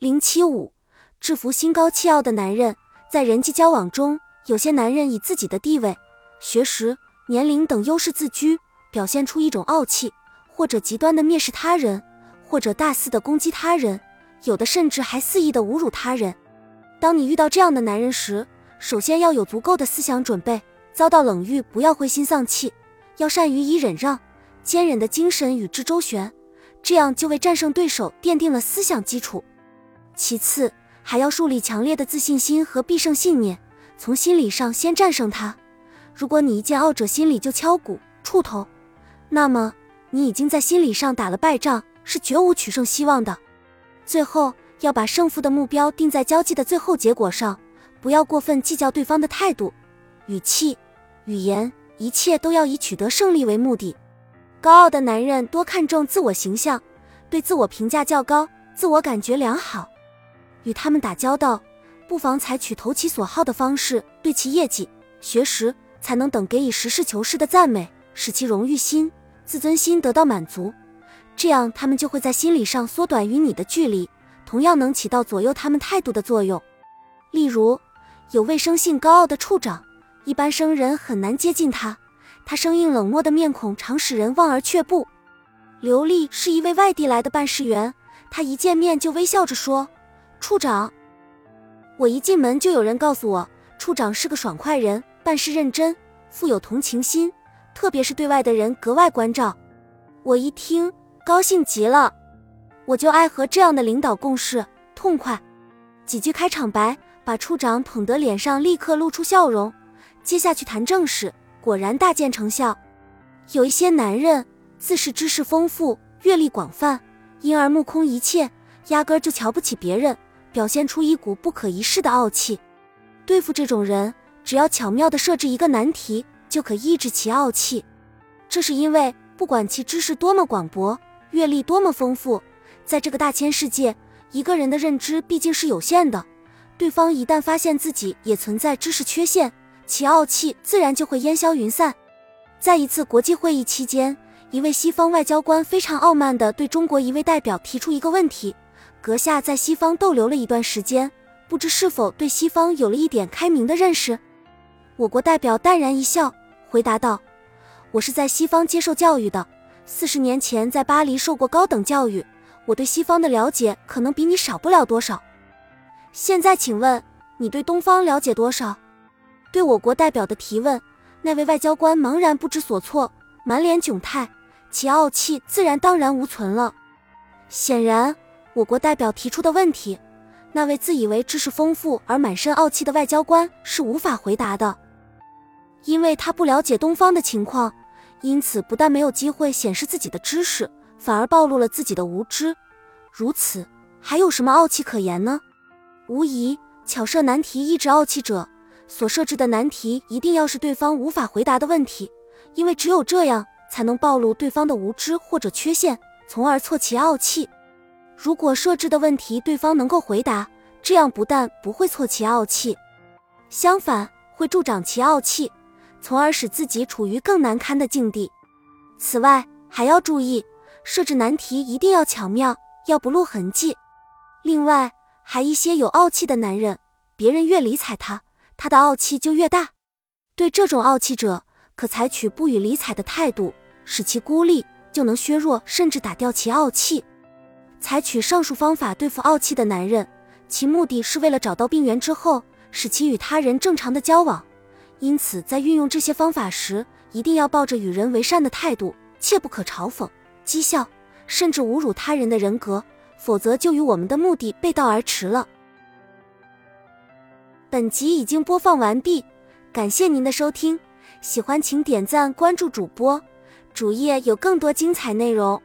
零七五，制服心高气傲的男人，在人际交往中，有些男人以自己的地位、学识、年龄等优势自居，表现出一种傲气，或者极端的蔑视他人，或者大肆的攻击他人，有的甚至还肆意的侮辱他人。当你遇到这样的男人时，首先要有足够的思想准备，遭到冷遇不要灰心丧气，要善于以忍让、坚忍的精神与之周旋，这样就为战胜对手奠定了思想基础。其次，还要树立强烈的自信心和必胜信念，从心理上先战胜他。如果你一见傲者心里就敲鼓触头，那么你已经在心理上打了败仗，是绝无取胜希望的。最后，要把胜负的目标定在交际的最后结果上，不要过分计较对方的态度、语气、语言，一切都要以取得胜利为目的。高傲的男人多看重自我形象，对自我评价较高，自我感觉良好。与他们打交道，不妨采取投其所好的方式，对其业绩、学识、才能等给予实事求是的赞美，使其荣誉心、自尊心得到满足。这样，他们就会在心理上缩短与你的距离，同样能起到左右他们态度的作用。例如，有位生性高傲的处长，一般生人很难接近他，他生硬冷漠的面孔常使人望而却步。刘丽是一位外地来的办事员，他一见面就微笑着说。处长，我一进门就有人告诉我，处长是个爽快人，办事认真，富有同情心，特别是对外的人格外关照。我一听，高兴极了，我就爱和这样的领导共事，痛快。几句开场白把处长捧得脸上立刻露出笑容。接下去谈正事，果然大见成效。有一些男人自恃知识丰富、阅历广泛，因而目空一切，压根儿就瞧不起别人。表现出一股不可一世的傲气，对付这种人，只要巧妙地设置一个难题，就可抑制其傲气。这是因为，不管其知识多么广博，阅历多么丰富，在这个大千世界，一个人的认知毕竟是有限的。对方一旦发现自己也存在知识缺陷，其傲气自然就会烟消云散。在一次国际会议期间，一位西方外交官非常傲慢地对中国一位代表提出一个问题。阁下在西方逗留了一段时间，不知是否对西方有了一点开明的认识？我国代表淡然一笑，回答道：“我是在西方接受教育的，四十年前在巴黎受过高等教育，我对西方的了解可能比你少不了多少。现在请问你对东方了解多少？”对我国代表的提问，那位外交官茫然不知所措，满脸窘态，其傲气自然荡然无存了。显然。我国代表提出的问题，那位自以为知识丰富而满身傲气的外交官是无法回答的，因为他不了解东方的情况，因此不但没有机会显示自己的知识，反而暴露了自己的无知。如此，还有什么傲气可言呢？无疑，巧设难题抑制傲气者所设置的难题一定要是对方无法回答的问题，因为只有这样才能暴露对方的无知或者缺陷，从而挫其傲气。如果设置的问题对方能够回答，这样不但不会挫其傲气，相反会助长其傲气，从而使自己处于更难堪的境地。此外，还要注意设置难题一定要巧妙，要不露痕迹。另外，还一些有傲气的男人，别人越理睬他，他的傲气就越大。对这种傲气者，可采取不予理睬的态度，使其孤立，就能削弱甚至打掉其傲气。采取上述方法对付傲气的男人，其目的是为了找到病源之后，使其与他人正常的交往。因此，在运用这些方法时，一定要抱着与人为善的态度，切不可嘲讽、讥笑，甚至侮辱他人的人格，否则就与我们的目的背道而驰了。本集已经播放完毕，感谢您的收听，喜欢请点赞关注主播，主页有更多精彩内容。